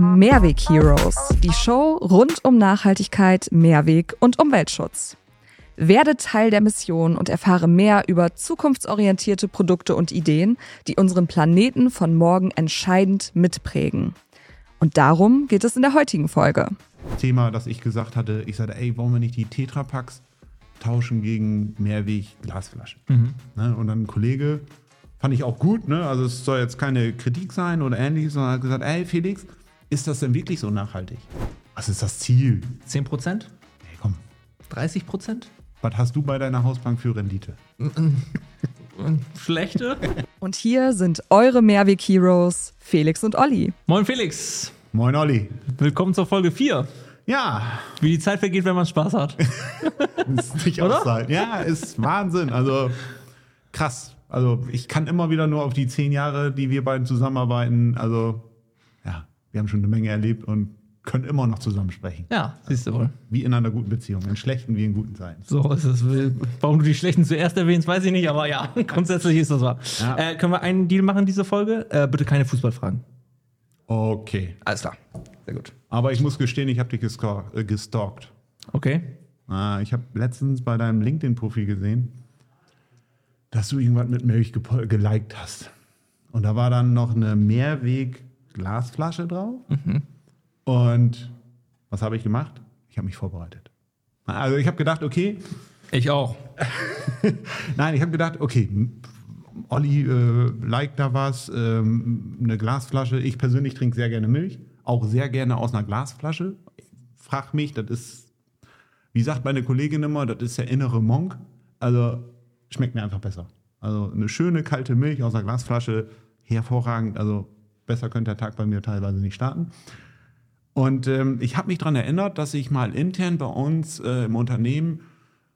Mehrweg Heroes, die Show rund um Nachhaltigkeit, Mehrweg und Umweltschutz. Werde Teil der Mission und erfahre mehr über zukunftsorientierte Produkte und Ideen, die unseren Planeten von morgen entscheidend mitprägen. Und darum geht es in der heutigen Folge. Thema, das ich gesagt hatte, ich sagte, ey, wollen wir nicht die Tetrapacks tauschen gegen Mehrweg-Glasflaschen? Ne? Und dann ein Kollege, fand ich auch gut, ne? also es soll jetzt keine Kritik sein oder ähnliches, sondern hat gesagt, ey Felix, ist das denn wirklich so nachhaltig? Was ist das Ziel? 10 Prozent? Hey, komm, 30 Prozent? was hast du bei deiner Hausbank für Rendite? Schlechte? Und hier sind eure Mehrweg Heroes, Felix und Olli. Moin Felix, Moin Olli. willkommen zur Folge 4. Ja, Wie die Zeit vergeht, wenn man Spaß hat. ist nicht Oder? auszuhalten. Ja, ist Wahnsinn. Also krass. Also ich kann immer wieder nur auf die zehn Jahre, die wir beiden zusammenarbeiten. Also wir haben schon eine Menge erlebt und können immer noch zusammen sprechen. Ja, siehst du wohl. Wie in einer guten Beziehung, in schlechten wie in guten Zeiten. So ist es. Warum du die schlechten zuerst erwähnst, weiß ich nicht, aber ja, grundsätzlich ist das wahr. Ja. Äh, können wir einen Deal machen, diese Folge? Äh, bitte keine Fußballfragen. Okay. Alles klar. Sehr gut. Aber ich muss gestehen, ich habe dich gestalkt. Äh, gestalkt. Okay. Ah, ich habe letztens bei deinem LinkedIn-Profil gesehen, dass du irgendwas mit Milch geliked hast. Und da war dann noch eine Mehrweg-Glasflasche drauf. Und was habe ich gemacht? Ich habe mich vorbereitet. Also ich habe gedacht, okay, Ich auch. Nein, ich habe gedacht, okay, Olli äh, liked da was, ähm, eine Glasflasche. Ich persönlich trinke sehr gerne Milch, auch sehr gerne aus einer Glasflasche. Frag mich, das ist, wie sagt meine Kollegin immer, das ist der innere Monk. Also schmeckt mir einfach besser. Also eine schöne kalte Milch aus einer Glasflasche, hervorragend. Also besser könnte der Tag bei mir teilweise nicht starten. Und ähm, ich habe mich daran erinnert, dass ich mal intern bei uns äh, im Unternehmen,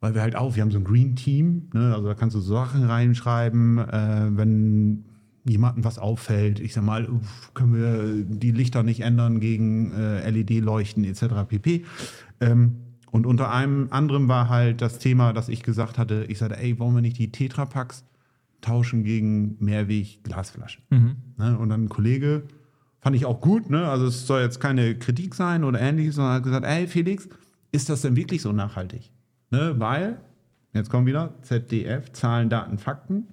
weil wir halt auch, wir haben so ein Green Team, ne, also da kannst du Sachen reinschreiben, äh, wenn jemandem was auffällt, ich sag mal, können wir die Lichter nicht ändern gegen äh, LED-Leuchten etc. pp. Ähm, und unter einem anderem war halt das Thema, dass ich gesagt hatte, ich sagte, ey, wollen wir nicht die Tetrapacks tauschen gegen Mehrweg-Glasflaschen? Ne? Und dann ein Kollege, fand ich auch gut, ne? also es soll jetzt keine Kritik sein oder ähnliches, sondern hat gesagt, ey Felix, ist das denn wirklich so nachhaltig? Ne? Weil, jetzt kommen wieder ZDF, Zahlen, Daten, Fakten.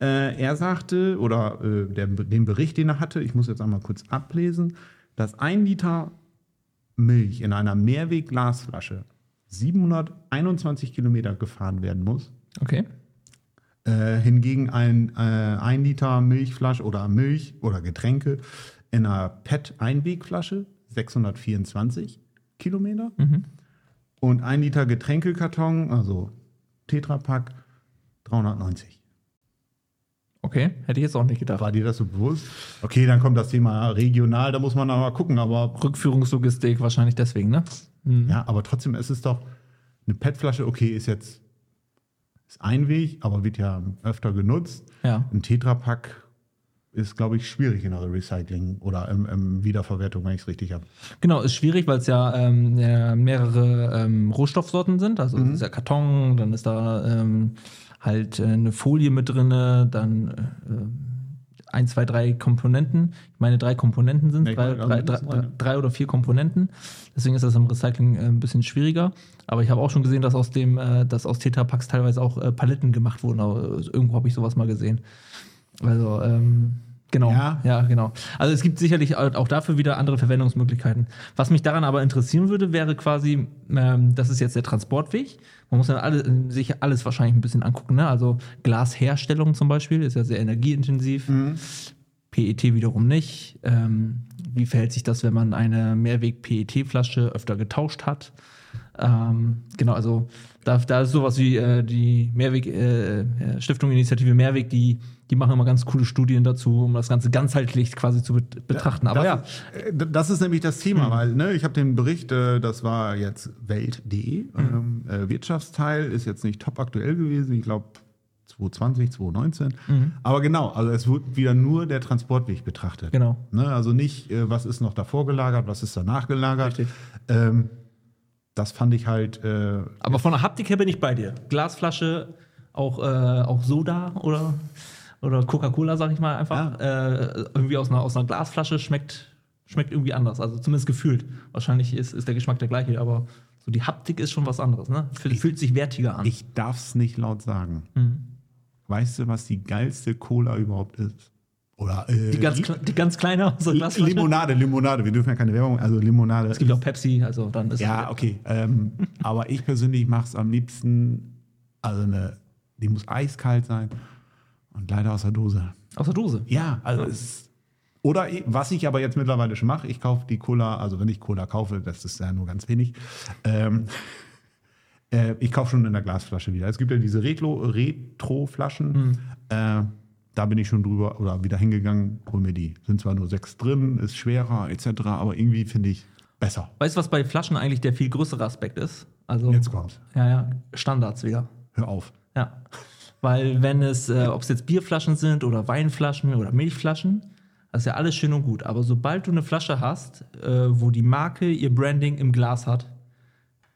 Äh, er sagte, oder äh, der, den Bericht, den er hatte, ich muss jetzt einmal kurz ablesen, dass ein Liter Milch in einer Mehrweg-Glasflasche 721 Kilometer gefahren werden muss. Okay. Äh, hingegen ein, äh, ein Liter Milchflasche oder Milch oder Getränke in einer PET-Einwegflasche 624 Kilometer. Und ein Liter Getränkekarton, also Tetrapack, 390. Okay. Hätte ich jetzt auch nicht gedacht. War dir das so bewusst? Okay, dann kommt das Thema regional, da muss man aber gucken, aber Rückführungslogistik wahrscheinlich deswegen, ne? Mhm. ja, aber trotzdem ist es doch eine PET-Flasche, okay, ist jetzt ist Einweg, aber wird ja öfter genutzt. Ja. Ein Tetrapack ist, glaube ich, schwierig in der Recycling oder im, im Wiederverwertung, wenn ich es richtig habe. Genau, ist schwierig, weil es ja, ähm, ja mehrere ähm, Rohstoffsorten sind. Also es ist ja Karton, dann ist da ähm, halt äh, eine Folie mit drinne, dann äh, ein, zwei, drei Komponenten. Ich meine, drei Komponenten sind ich drei, also drei, drei, drei oder vier Komponenten. Deswegen ist das im Recycling äh, ein bisschen schwieriger. Aber ich habe auch schon gesehen, dass aus dem, äh, dass aus Tetrapacks teilweise auch äh, Paletten gemacht wurden. Aber irgendwo habe ich sowas mal gesehen. Also, ähm, genau. Ja. ja, genau. Also es gibt sicherlich auch dafür wieder andere Verwendungsmöglichkeiten. Was mich daran aber interessieren würde, wäre quasi, ähm, das ist jetzt der Transportweg. Man muss ja alle, sich alles wahrscheinlich ein bisschen angucken. Ne? Also Glasherstellung zum Beispiel ist ja sehr energieintensiv. PET wiederum nicht. Ähm, wie verhält sich das, wenn man eine Mehrweg-PET-Flasche öfter getauscht hat? Ähm, genau, also da, da ist sowas wie äh, die Mehrweg, äh, Stiftung Initiative Mehrweg, die, die machen immer ganz coole Studien dazu, um das Ganze ganzheitlich quasi zu bet betrachten. Aber ja, das, äh, das ist nämlich das Thema, weil ne, ich habe den Bericht, äh, das war jetzt Welt.de, ähm, äh, Wirtschaftsteil, ist jetzt nicht top aktuell gewesen, ich glaube 2020, 2019. Aber genau, also es wird wieder nur der Transportweg betrachtet. Genau. Ne, also nicht, äh, was ist noch davor gelagert, was ist danach gelagert. Richtig. Ähm, das fand ich halt. Äh, aber von der Haptik her bin ich bei dir. Glasflasche, auch, äh, auch Soda oder, oder Coca-Cola, sag ich mal einfach. Äh, irgendwie aus einer, aus einer Glasflasche schmeckt schmeckt irgendwie anders. Also zumindest gefühlt. Wahrscheinlich ist, ist der Geschmack der gleiche, aber so die Haptik ist schon was anderes. Ne? Fühlt, fühlt sich wertiger an. Ich darf es nicht laut sagen. Mhm. Weißt du, was die geilste Cola überhaupt ist? Oder äh, die, ganz, die ganz kleine aus der Glasflasche. Limonade, Limonade. Wir dürfen ja keine Werbung, also Limonade. Es gibt auch Pepsi, also dann ist Ja, okay. Ähm, aber ich persönlich mache es am liebsten, also eine, die muss eiskalt sein und leider aus der Dose. aus der Dose. Ja, also es oder was ich aber jetzt mittlerweile schon mache, ich kaufe die Cola, also wenn ich Cola kaufe, das ist ja nur ganz wenig, ähm, äh, ich kaufe schon in der Glasflasche wieder. Es gibt ja diese Retro- Retro-Flaschen, äh, da bin ich schon drüber oder wieder hingegangen, hol mir die. Sind zwar nur sechs drin, ist schwerer etc., aber irgendwie finde ich besser. Weißt du, was bei Flaschen eigentlich der viel größere Aspekt ist? Also, Jetzt kommt's. Ja, ja, Standards wieder. Hör auf. Ja. Weil wenn es, äh, ob es jetzt Bierflaschen sind oder Weinflaschen oder Milchflaschen, das ist ja alles schön und gut. Aber sobald du eine Flasche hast, äh, wo die Marke ihr Branding im Glas hat,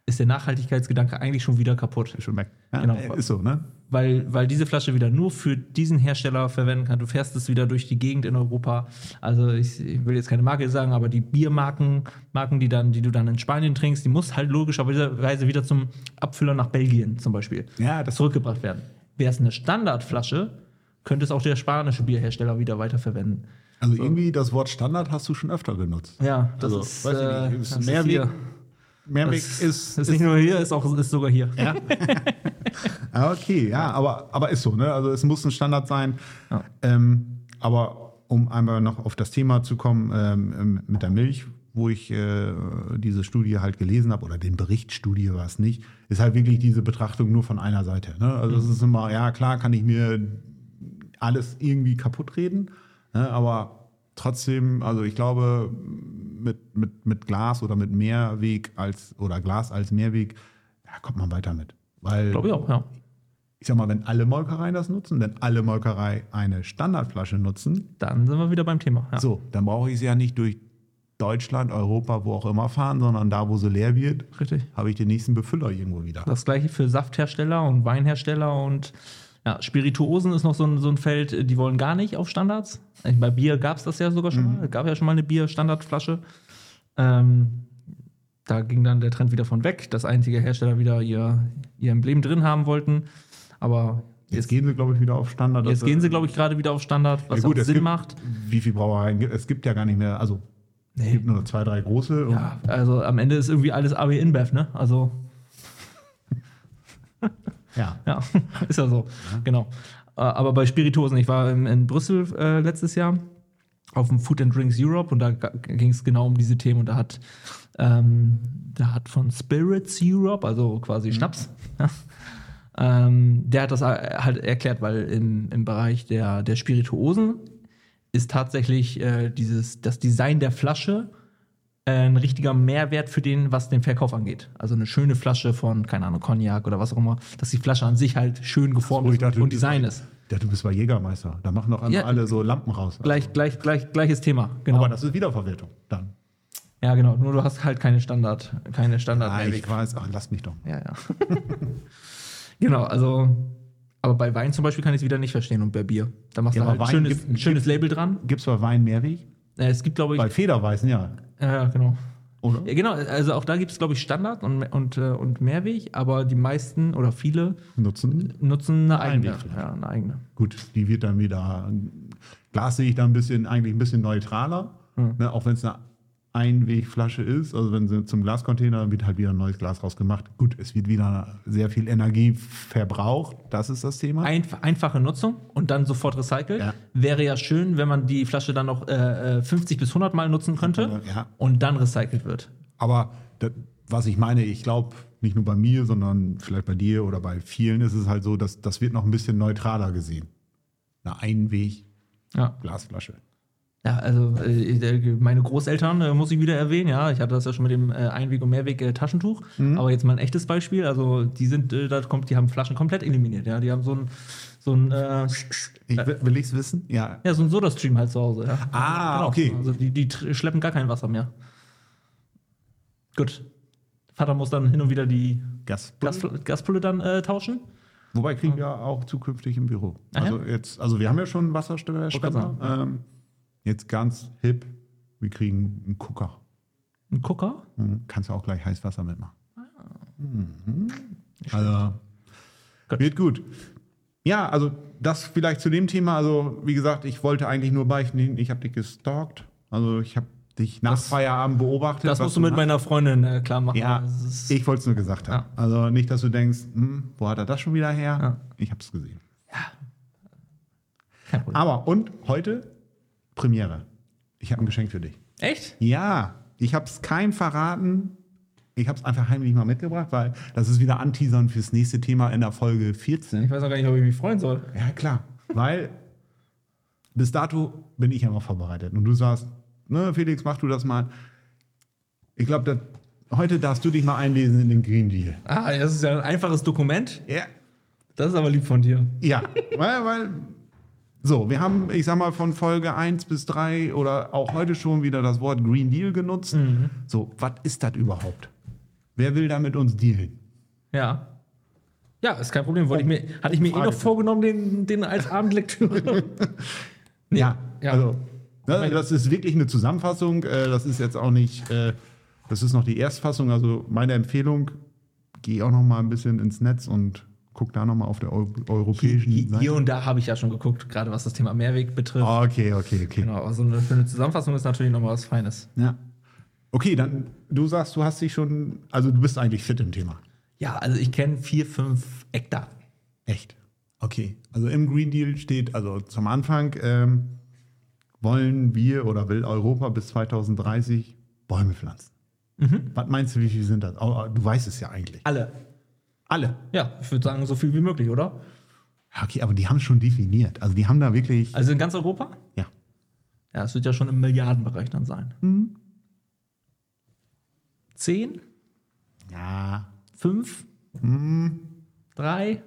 ist der Nachhaltigkeitsgedanke eigentlich schon wieder kaputt. Ist schon weg. Ja, Genau. Ist so, ne? Weil, weil diese Flasche wieder nur für diesen Hersteller verwenden kann. Du fährst es wieder durch die Gegend in Europa. Also ich, ich will jetzt keine Marke sagen, aber die Biermarken, Marken, die, dann, die du dann in Spanien trinkst, die muss halt logischerweise wieder zum Abfüller nach Belgien zum Beispiel Ja, das zurückgebracht werden. Wäre es eine Standardflasche, könnte es auch der spanische Bierhersteller wieder weiterverwenden. Also irgendwie das Wort Standard hast du schon öfter genutzt. Ja, das Also, ist, weiß ich äh, nicht, ist das Mehrweg- hier. Mehrweg Das ist, ist nicht nur hier, ist auch ist sogar hier. Ja. Ah, okay, ja, aber, aber ist so, ne? Also es muss ein Standard sein. Ja. Ähm, aber um einmal noch auf das Thema zu kommen ähm, ähm, mit der Milch, wo ich äh, diese Studie halt gelesen habe, oder den Bericht Studie war es nicht, ist halt wirklich diese Betrachtung nur von einer Seite. Ne? Also es ist immer, ja klar, kann ich mir alles irgendwie kaputt reden, ne? aber trotzdem, also ich glaube, mit, mit, mit Glas oder mit Mehrweg als oder Glas als Mehrweg, da kommt man weiter mit. Weil Glaube ich auch, ja. ich sag mal, wenn alle Molkereien das nutzen, wenn alle Molkerei eine Standardflasche nutzen, Dann sind wir wieder beim Thema. Ja. so, dann brauche ich sie ja nicht durch Deutschland, Europa, wo auch immer fahren, sondern da, wo sie leer wird, habe ich den nächsten Befüller irgendwo wieder. Das gleiche für Safthersteller und Weinhersteller und ja, Spirituosen ist noch so ein, so ein Feld, die wollen gar nicht auf Standards. Bei Bier gab es das ja sogar schon mal. Es gab ja schon mal eine Bier-Standardflasche. Ähm, da ging dann der Trend wieder von weg, dass einzige Hersteller wieder ihr, ihr Emblem drin haben wollten. Aber Jetzt jetzt, gehen sie, glaube ich, wieder auf Standard. jetzt gehen sie, glaube ich, gerade wieder auf Standard, was ja, gut, auch es Sinn gibt, macht. Wie viele Brauereien gibt es? gibt ja gar nicht mehr, also es Nee. gibt nur noch zwei, drei große. Ja, also am Ende ist irgendwie alles AB InBev, ne? Also ja. Ja, ist ja so. Genau. Äh, Aber bei Spirituosen, ich war in, in Brüssel äh, letztes Jahr auf dem Food and Drinks Europe und da ging es genau um diese Themen und da hat, ähm, da hat von Spirits Europe, also quasi Schnaps, ja, ähm, der hat das äh, halt erklärt, weil im, im Bereich der, der Spirituosen ist tatsächlich äh, dieses, das Design der Flasche ein richtiger Mehrwert für den, was den Verkauf angeht. Also eine schöne Flasche von, keine Ahnung, Cognac oder was auch immer, dass die Flasche an sich halt schön geformt ich ist dachte, und, Design ist. Ja, du bist bei Jägermeister. Da machen doch Ja. alle so Lampen raus. Gleich, gleich, gleich, gleiches Thema. Genau. Aber das ist Wiederverwertung dann. ja, genau. Nur du hast halt keine Standard, keine Standard Mehrweg. ich weiß, ach, lass mich doch. Ja, ja. genau, also. Aber bei Wein zum Beispiel kann ich es wieder nicht verstehen und bei Bier. Da machst Ja, du halt Wein schönes, gibt- ein schönes Label dran. Gibt es bei Wein Mehrweg? Äh, es gibt, glaube ich. Bei Federweißen, ja. Ja, genau. Oder? Ja, genau, also auch da gibt es, glaube ich, Standard und, und, äh, und Mehrweg, aber die meisten oder viele Nutzen. nutzen eine eigene. Ja, eine eigene. Gut, die wird dann wieder. Glas sehe ich da ein bisschen, eigentlich ein bisschen neutraler. Ne, auch wenn es eine Einwegflasche ist. Also wenn sie zum Glascontainer, wird halt wieder ein neues Glas rausgemacht. Gut, es wird wieder sehr viel Energie verbraucht. Das ist das Thema. Einf einfache Nutzung und dann sofort recycelt. Ja. Wäre ja schön, wenn man die Flasche dann noch äh, äh, 50 bis 100 Mal nutzen könnte Ja. und dann recycelt wird. Aber das, was ich meine, ich glaube, nicht nur bei mir, sondern vielleicht bei dir oder bei vielen ist es halt so, dass das wird noch ein bisschen neutraler gesehen. Eine Einweg-Glasflasche. Ja. Ja, also äh, meine Großeltern äh, muss ich wieder erwähnen, ja. Ich hatte das ja schon mit dem äh, Einweg- und Mehrweg-Taschentuch. Aber jetzt mal ein echtes Beispiel. Also die sind, äh, da kommt, die haben Flaschen komplett eliminiert, ja. Die haben so ein, so ein, äh, Ich, will ich es wissen? Ja. ja, so ein Soda-Stream halt zu Hause, ja. Ah, Genau. okay. Also die, die schleppen gar kein Wasser mehr. Gut. Vater muss dann hin und wieder die Gas. Gaspulle, Gaspulle dann äh, tauschen. Wobei kriegen wir auch zukünftig im Büro. Also jetzt, also wir haben ja schon einen Wasserspender. Ähm, jetzt ganz hip Wir kriegen einen Gucker. Ein Gucker? Mhm. Kannst du auch gleich Heißwasser mitmachen. Mhm. Also, Gut. wird gut. Ja, also das vielleicht zu dem Thema. Also, wie gesagt, ich wollte eigentlich nur beichten, ich habe dich gestalkt. Also, ich habe dich nach Das- Feierabend beobachtet. Das musst du mit machst. meiner Freundin äh, klar machen. Ja, ist- ich wollte es nur gesagt haben. Also nicht, dass du denkst, hm, wo hat er das schon wieder her? Ja. Ich habe es gesehen. Problem. Aber und heute Premiere. Ich habe ein Geschenk für dich. Echt? Ja, ich habe es keinem verraten. Ich habe es einfach heimlich mal mitgebracht, weil das ist wieder Anteasern fürs nächste Thema in der Folge 14. Ich weiß auch gar nicht, ob ich mich freuen soll. Ja, klar. Weil bis dato bin ich ja immer vorbereitet. Und du sagst, ne, Felix, mach du das mal. Ich glaube, heute darfst du dich mal einlesen in den Green Deal. Ah, das ist ja ein einfaches Dokument. Ja. Das ist aber lieb von dir. Ja, weil, weil, so, wir haben, ich sag mal, von Folge 1 bis 3 oder auch heute schon wieder das Wort Green Deal genutzt. So, was ist das überhaupt? Wer will da mit uns dealen? Ja. Ja, ist kein Problem. Wollte ich mir, hatte ich mir eh noch vorgenommen, den, den als Abendlektüre. Nee, Ja, ja. also, ne, das ist wirklich eine Zusammenfassung. Äh, das ist jetzt auch nicht, äh, das ist noch die Erstfassung. Also, meine Empfehlung, geh auch noch mal ein bisschen ins Netz und guck da noch mal auf der Eu europäischen Hier, Seite. hier und da habe ich ja schon geguckt, gerade was das Thema Mehrweg betrifft. Okay, okay, okay. Genau, also eine, für eine Zusammenfassung ist natürlich nochmal was Feines. Ja. Okay, dann, du sagst, du hast dich schon, also du bist eigentlich fit im Thema. Ja, also ich kenne vier, fünf Eckdaten. Echt? Okay. Also im Green Deal steht, also zum Anfang ähm, wollen wir oder will Europa bis 2030 Bäume pflanzen. Was meinst du, wie viel sind das? Oh, du weißt es ja eigentlich. Alle. Alle. Ja, ich würde sagen, so viel wie möglich, oder? Ja, Okay, aber die haben es schon definiert. Also die haben da wirklich. Also in ganz Europa? Ja. Ja, es wird ja schon im Milliardenbereich dann sein. Zehn? Ja, Fünf? Drei?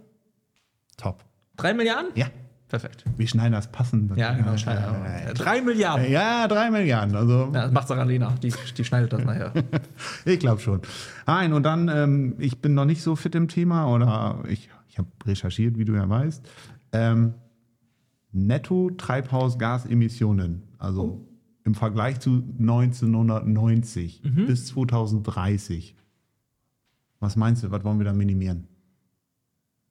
top. Drei Milliarden? Ja. Perfekt. Wir schneiden das passend. Ja, genau. Ja, Drei Milliarden. ja drei Milliarden. Also Ja, das macht Saralena. Die, die schneidet das nachher. Ich glaube schon. Nein, und dann, ähm, ich bin noch nicht so fit im Thema oder ich, ich habe recherchiert, wie du ja weißt. Ähm, Netto-Treibhausgasemissionen, also im Vergleich zu 1990 bis 2030. Was meinst du, was wollen wir da minimieren?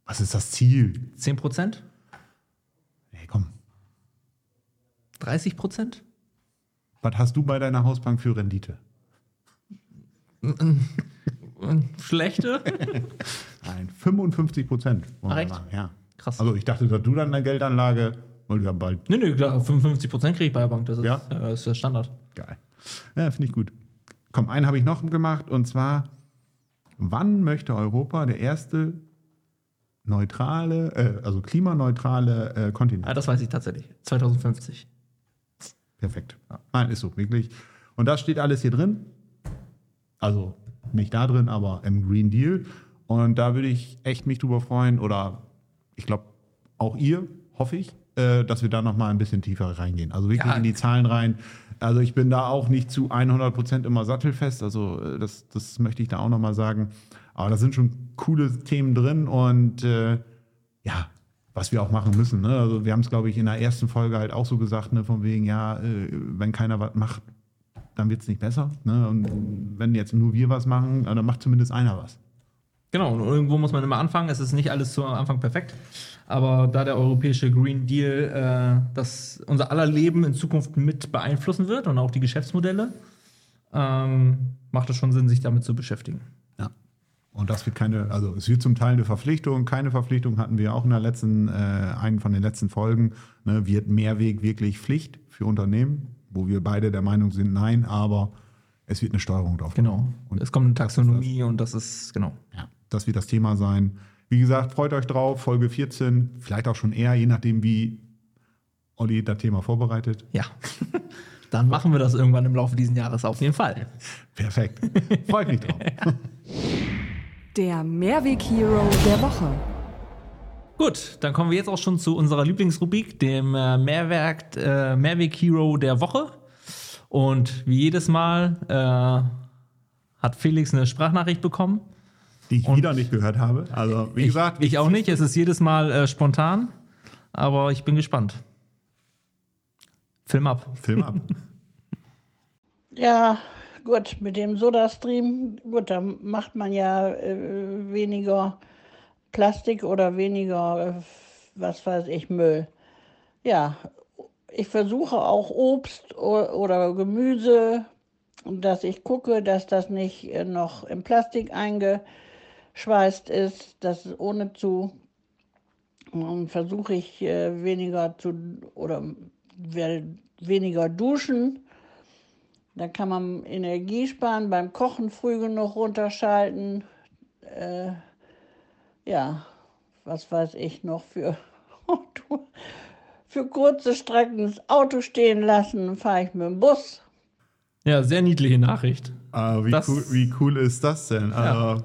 Was ist das Ziel? Zehn Prozent? Hey, komm, 30 Prozent? was hast du bei deiner Hausbank für Rendite? Schlechte? Nein, 55 Prozent. Ach, echt? Ja. Krass. Also ich dachte, dass du dann eine Geldanlage, weil ja bald Nö, nö, klar, 55 Prozent kriege ich bei der Bank. Das ist, Ja? das ist der Standard. Geil. Ja, finde ich gut. Komm, einen habe ich noch gemacht und zwar, wann möchte Europa der erste neutrale, äh, also klimaneutrale äh, Kontinent? Ah, das weiß ich tatsächlich. 2050. Perfekt. Nein, ist so, wirklich. Und das steht alles hier drin. Also nicht da drin, aber im Green Deal. Und da würde ich echt mich drüber freuen oder ich glaube auch ihr, hoffe ich, äh, dass wir da noch mal ein bisschen tiefer reingehen. Also wirklich Ja. in die Zahlen rein. Also ich bin da auch nicht zu 100 Prozent immer sattelfest. Also äh, das, das möchte ich da auch noch mal sagen. Aber da sind schon coole Themen drin und äh, ja, was wir auch machen müssen. Ne? Also wir haben es, glaube ich, in der ersten Folge halt auch so gesagt, ne, von wegen, ja, äh, wenn keiner was macht, dann wird es nicht besser. Ne? Und wenn jetzt nur wir was machen, dann macht zumindest einer was. Genau, und irgendwo muss man immer anfangen. Es ist nicht alles zu Anfang perfekt. Aber da der europäische Green Deal äh, das unser aller Leben in Zukunft mit beeinflussen wird und auch die Geschäftsmodelle, ähm, macht es schon Sinn, sich damit zu beschäftigen. Und das wird keine, also es wird zum Teil eine Verpflichtung. Keine Verpflichtung hatten wir auch in der letzten, äh, einen von den letzten Folgen. Ne, wird Mehrweg wirklich Pflicht für Unternehmen, wo wir beide der Meinung sind, nein, aber es wird eine Steuerung drauf. Genau. Und es kommt eine Taxonomie und das ist, genau. Ja, das wird das Thema sein. Wie gesagt, freut euch drauf, Folge 14, vielleicht auch schon eher, je nachdem, wie Olli das Thema vorbereitet. Ja. Dann machen wir das irgendwann im Laufe dieses Jahres auf jeden Fall. Perfekt. Freut mich drauf. Der Mehrweg-Hero der Woche. Gut, dann kommen wir jetzt auch schon zu unserer Lieblingsrubrik, dem äh, Mehrwerk, äh, Mehrweg-Hero der Woche. Und wie jedes Mal äh, hat Felix eine Sprachnachricht bekommen. Die ich wieder nicht gehört habe. Also, wie gesagt, ich, ich auch nicht. Es ist jedes Mal äh, spontan, aber ich bin gespannt. Film ab. Film ab. Ja, gut, mit dem Sodastream, gut, da macht man ja äh, weniger Plastik oder weniger, äh, was weiß ich, Müll. Ja, ich versuche auch Obst oder Gemüse, dass ich gucke, dass das nicht äh, noch in Plastik eingeschweißt ist, dass es ohne zu und versuche ich äh, weniger zu oder weniger duschen. Da kann man Energie sparen, beim Kochen früh genug runterschalten. Äh, ja, was weiß ich noch für für kurze Strecken das Auto stehen lassen, fahre ich mit dem Bus. Ja, sehr niedliche Nachricht. Ah, wie, Das- cool, wie cool ist das denn? Also,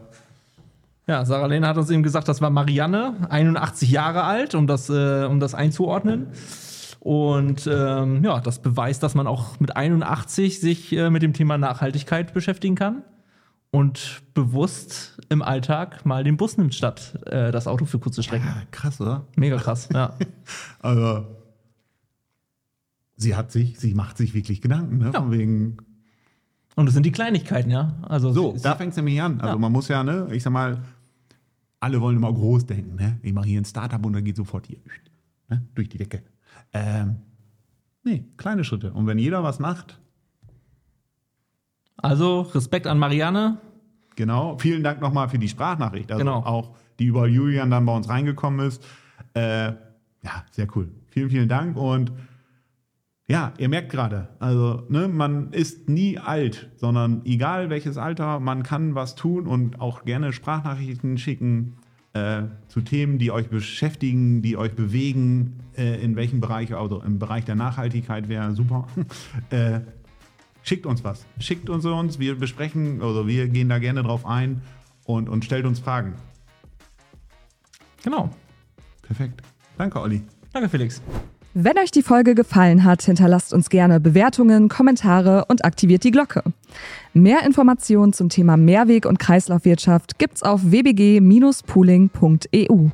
Ja, Sarah Lena hat uns eben gesagt, das war Marianne, 81 Jahre alt, um das, äh, um das einzuordnen. Und ähm, ja, das beweist, dass man auch mit 81 sich äh, mit dem Thema Nachhaltigkeit beschäftigen kann und bewusst im Alltag mal den Bus nimmt statt äh, das Auto für kurze Strecken. ja, krass, oder? Mega krass, ja. Also, sie hat sich, sie macht sich wirklich Gedanken, ne? Ja. Von wegen, Und es sind die Kleinigkeiten, ja. Also So, sie- da fängt es nämlich an. Also Ja. man muss ja, ne, ich sag mal, alle wollen immer groß denken, ne? Ich mache hier ein Startup und dann geht sofort hier ne? durch die Decke. Ähm, nee, kleine Schritte. Und wenn jeder was macht, also Respekt an Marianne. genau, vielen Dank nochmal für die Sprachnachricht. Also Genau. auch, die über Julian dann bei uns reingekommen ist. Äh, ja, sehr cool. Vielen, vielen Dank und ja, ihr merkt gerade, also ne, man ist nie alt, sondern egal welches Alter, man kann was tun und auch gerne Sprachnachrichten schicken äh, zu Themen, die euch beschäftigen, die euch bewegen, äh, in welchem Bereich, also im Bereich der Nachhaltigkeit wäre super. äh, schickt uns was, schickt uns uns, wir besprechen, also wir gehen da gerne drauf ein und, und stellt uns Fragen. Genau. Perfekt. Danke, Olli. Danke, Felix. Wenn euch die Folge gefallen hat, hinterlasst uns gerne Bewertungen, Kommentare und aktiviert die Glocke. Mehr Informationen zum Thema Mehrweg- und Kreislaufwirtschaft gibt's auf wbg-pooling.eu.